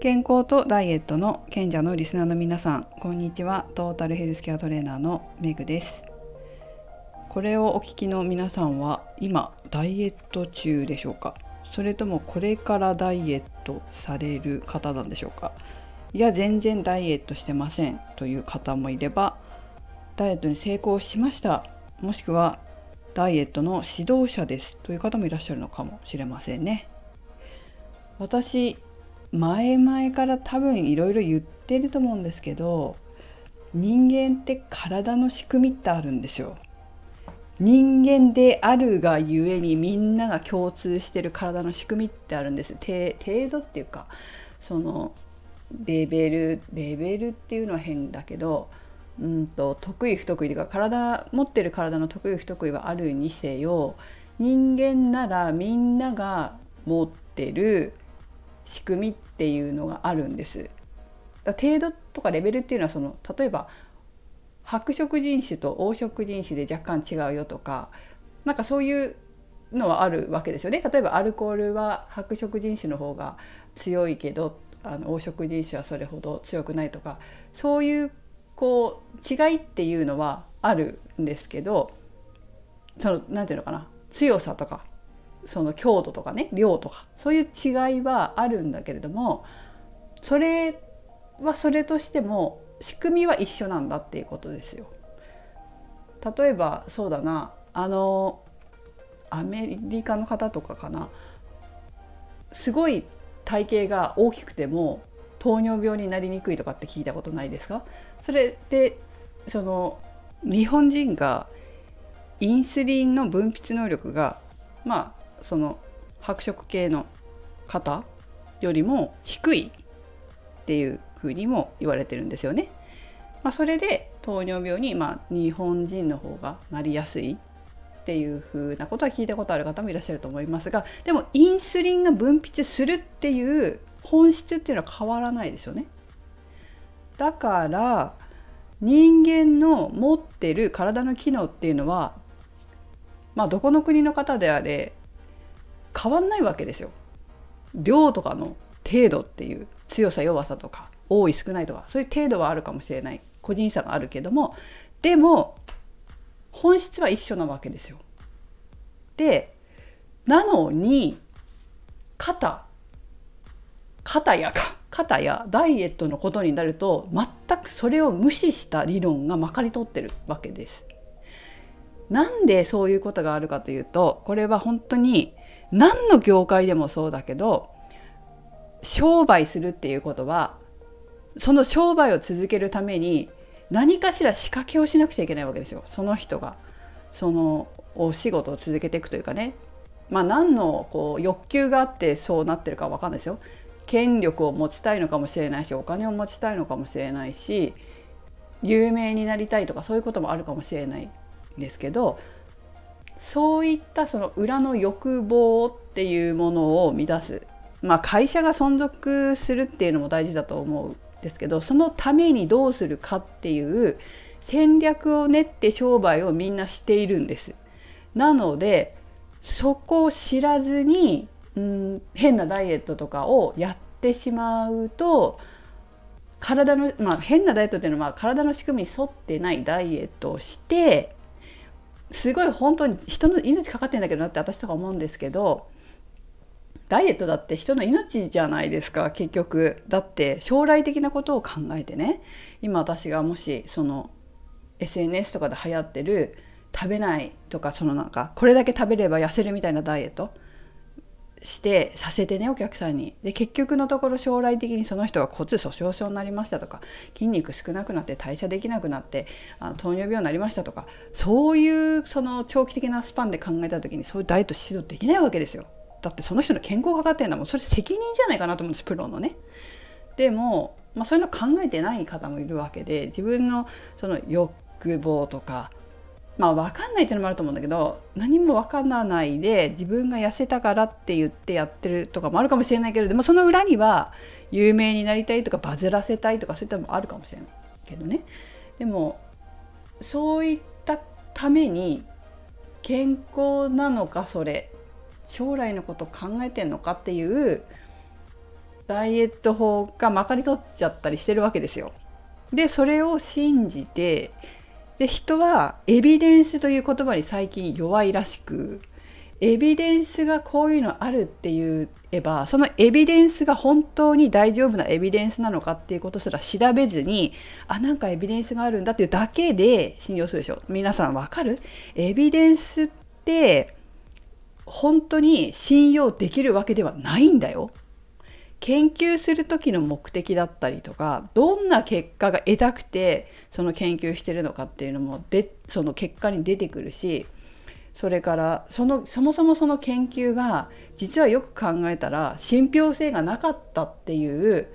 健康とダイエットの賢者のリスナーの皆さんこんにちは。トータルヘルスケアトレーナーのメグです。これをお聞きの皆さんは今ダイエット中でしょうか？それともこれからダイエットされる方なんでしょうか？いや全然ダイエットしてません。という方もいればダイエットに成功しました。もしくはダイエットの指導者です。という方もいらっしゃるのかもしれませんね。私前々から多分いろいろ言ってると思うんですけど人間って体の仕組みってあるんですよ。人間であるがゆえにみんなが共通してる体の仕組みってあるんです程度っていうかそのレベルレベルっていうのは変だけどうんと得意不得意というか体持ってる体の得意不得意はあるにせよ人間ならみんなが持ってる仕組みっていうのがあるんです。だ程度とかレベルっていうのはその例えば白色人種と黄色人種で若干違うよとかなんかそういうのはあるわけですよね。例えばアルコールは白色人種の方が強いけどあの黄色人種はそれほど強くないとかそういうこう違いっていうのはあるんですけどその何て言うのかな強さとかその強度とかね量とかそういう違いはあるんだけれどもそれはそれとしても仕組みは一緒なんだっていうことですよ。例えばそうだなあのアメリカの方とかかなすごい体型が大きくても糖尿病になりにくいとかって聞いたことないですか？それでその日本人がインスリンの分泌能力がまあその白色系の方よりも低いっていうふうにも言われてるんですよね。まあ、それで糖尿病にまあ日本人の方がなりやすいっていうふうなことは聞いたことある方もいらっしゃると思いますがでもインスリンが分泌するっていう本質っていうのは変わらないですよね。だから人間の持ってる体の機能っていうのはまあどこの国の方であれ変わんないわけですよ。量とかの程度っていう強さ弱さとか多い少ないとかそういう程度はあるかもしれない個人差があるけどもでも本質は一緒なわけですよ。でなのに肩肩やか肩やダイエットのことになると全くそれを無視した理論がまかり通ってるわけです。なんでそういうことがあるかというとこれは本当に何の業界でもそうだけど商売するっていうことはその商売を続けるために何かしら仕掛けをしなくちゃいけないわけですよ。その人がそのお仕事を続けていくというかね。まあ何のこう欲求があってそうなってるかわかんないですよ。権力を持ちたいのかもしれないしお金を持ちたいのかもしれないし有名になりたいとかそういうこともあるかもしれないんですけどそういったその裏の欲望っていうものを満たす、まあ、会社が存続するっていうのも大事だと思うんですけどそのためにどうするかっていう戦略を練って商売をみんなしているんです。なのでそこを知らずに、うん、変なダイエットとかをやってしまうと体の、まあ、変なダイエットっていうのは体の仕組みに沿ってないダイエットをしてすごい本当に人の命かかってんだけどなって私とか思うんですけどダイエットだって人の命じゃないですか結局。だって将来的なことを考えてね。今私がもしその SNS とかで流行ってる食べないとかそのなんかこれだけ食べれば痩せるみたいなダイエット。してさせてねお客さんに。で結局のところ将来的にその人が骨粗しょう症になりましたとか筋肉少なくなって代謝できなくなってあの糖尿病になりましたとかそういうその長期的なスパンで考えた時にそういうダイエット指導できないわけですよ。だってその人の健康がかかってんだもん。それ責任じゃないかなと思うんですプロのね。でも、まあ、そういうの考えてない方もいるわけで自分のその欲望とかまあ分かんないっていうのもあると思うんだけど何も分からないで自分が痩せたからって言ってやってるとかもあるかもしれないけれどもその裏には有名になりたいとかバズらせたいとかそういったのもあるかもしれないけどねでもそういったために健康なのかそれ将来のこと考えてんのかっていうダイエット法がまかり取っちゃったりしてるわけですよ。でそれを信じてで人はエビデンスという言葉に最近弱いらしくエビデンスがこういうのあるって言えばそのエビデンスが本当に大丈夫なエビデンスなのかっていうことすら調べずにあなんかエビデンスがあるんだっていうだけで信用するでしょ。皆さんわかる？エビデンスって本当に信用できるわけではないんだよ。研究する時の目的だったりとかどんな結果が得たくてその研究してるのかっていうのもでその結果に出てくるしそれからそのそもそもその研究が実はよく考えたら信憑性がなかったっていう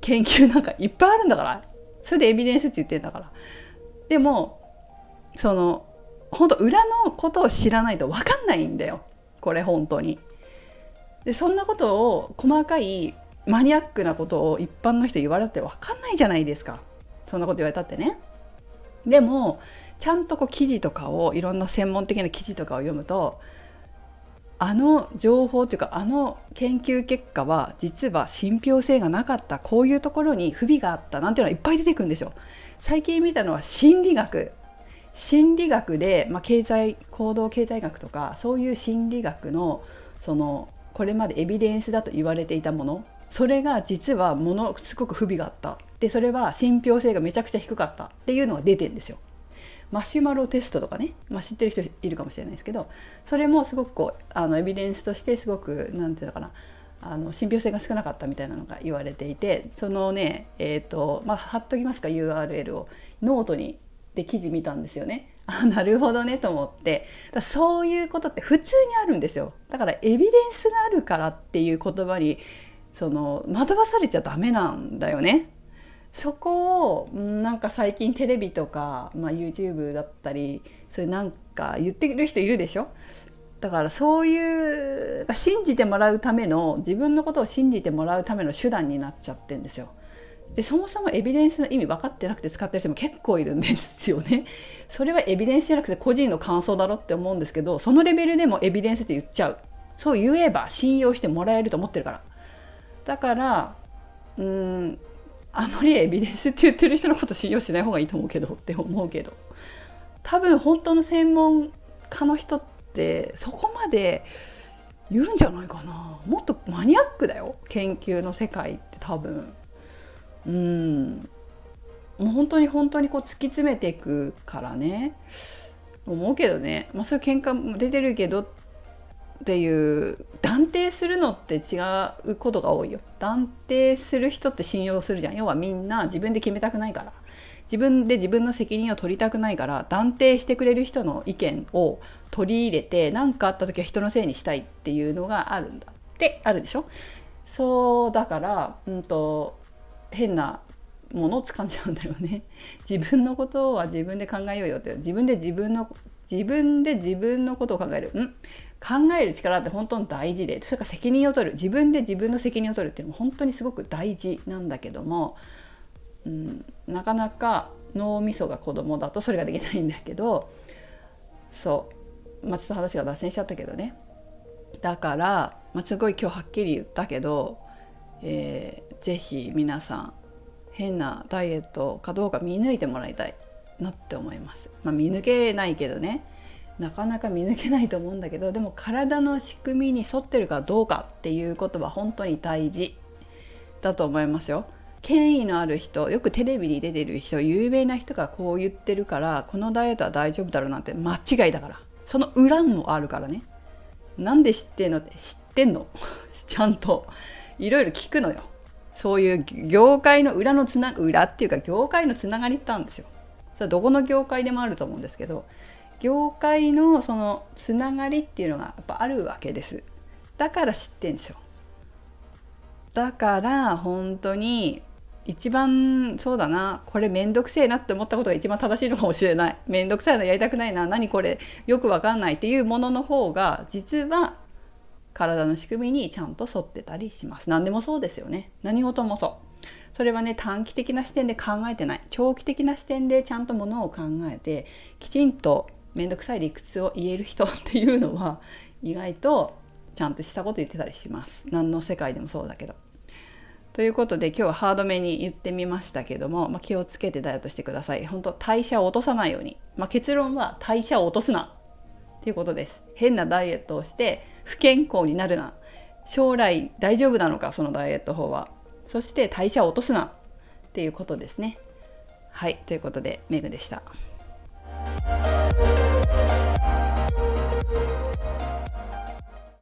研究なんかいっぱいあるんだから。それでエビデンスって言ってんだから。でもその本当裏のことを知らないと分かんないんだよ。これ本当に。でそんなことを細かいマニアックなことを一般の人言われて分かんないじゃないですかそんなこと言われたってね。でもちゃんとこう記事とかをいろんな専門的な記事とかを読むとあの情報というかあの研究結果は実は信憑性がなかったこういうところに不備があったなんていうのはいっぱい出てくるんですよ。最近見たのは心理学心理学で、まあ、経済行動経済学とかそういう心理学のそのこれまでエビデンスだと言われていたものそれが実はものすごく不備があった。でそれは信憑性がめちゃくちゃ低かった。っていうのが出てんですよ。マシュマロテストとかね、まあ、知ってる人いるかもしれないですけどそれもすごくこうあのエビデンスとしてすごく何て言うのかな。あの信憑性が少なかったみたいなのが言われていてそのねえっ、ー、とまあ貼っときますか URL を。ノートにで記事見たんですよね。あなるほどねと思ってだそういうことって普通にあるんですよだからエビデンスがあるからっていう言葉にその惑わされちゃダメなんだよねそこをなんか最近テレビとか、まあ、YouTube だったりそれなんか言ってる人いるでしょ？だからそういう信じてもらうための自分のことを信じてもらうための手段になっちゃってんですよ。でそもそもエビデンスの意味分かってなくて使ってる人も結構いるんですよね。それはエビデンスじゃなくて個人の感想だろって思うんですけどそのレベルでもエビデンスって言っちゃう。そう言えば信用してもらえると思ってるから。だからうんあまりエビデンスって言ってる人のこと信用しない方がいいと思うけどって思うけど。多分本当の専門家の人ってそこまで言うんじゃないかな。もっとマニアックだよ。研究の世界って多分。うん。もう本当に本当にこう突き詰めていくからね。思うけどね、まあ、そういう喧嘩も出てるけどっていう断定するのって違うことが多いよ。断定する人って信用するじゃん。要はみんな自分で決めたくないから。自分で自分の責任を取りたくないから断定してくれる人の意見を取り入れて何かあった時は人のせいにしたいっていうのがあるんだってあるでしょ？そうだから、うんと変なものを掴んじゃうんだよね。自分のことは自分で考えようよって。自分で自分の自分で自分のことを考える。ん。考える力って本当に大事で。それから責任を取る。自分で自分の責任を取るっていうのも本当にすごく大事なんだけども、うん、なかなか脳みそが子供だとそれができないんだけど。そう。まあちょっと話が脱線しちゃったけどね。だから、まあ、すごい今日はっきり言ったけど、えー、ぜひ皆さん変なダイエットかどうか見抜いてもらいたいなって思います。まあ、見抜けないけどね。なかなか見抜けないと思うんだけどでも体の仕組みに沿ってるかどうかっていうことは本当に大事だと思いますよ。権威のある人よくテレビに出てる人有名な人がこう言ってるからこのダイエットは大丈夫だろうなんて間違いだから。その裏もあるからね。なんで知ってんの？って知ってんの？ちゃんといろいろ聞くのよ。そういう業界の裏のつな裏っていうか業界のつながりってあるんですよ。それはどこの業界でもあると思うんですけど業界のそのつながりっていうのがやっぱあるわけです。だから知ってんですよ。だから本当に一番そうだなこれめんどくせえなって思ったことが一番正しいのかもしれないめんどくさいのやりたくないな何これよくわかんないっていうものの方が実は体の仕組みにちゃんと沿ってたりします。何でもそうですよね。何事もそう。それはね短期的な視点で考えてない。長期的な視点でちゃんとものを考えてきちんと面倒くさい理屈を言える人っていうのは 意外とちゃんとしたこと言ってたりします。何の世界でもそうだけど。ということで今日はハードめに言ってみましたけども、まあ、気をつけてダイエットしてください。本当代謝を落とさないように、まあ、結論は代謝を落とすな。っていうことです。変なダイエットをして不健康になるな。将来大丈夫なのかそのダイエット法は。そして代謝を落とすな。っていうことですね。はい。ということでメグでした。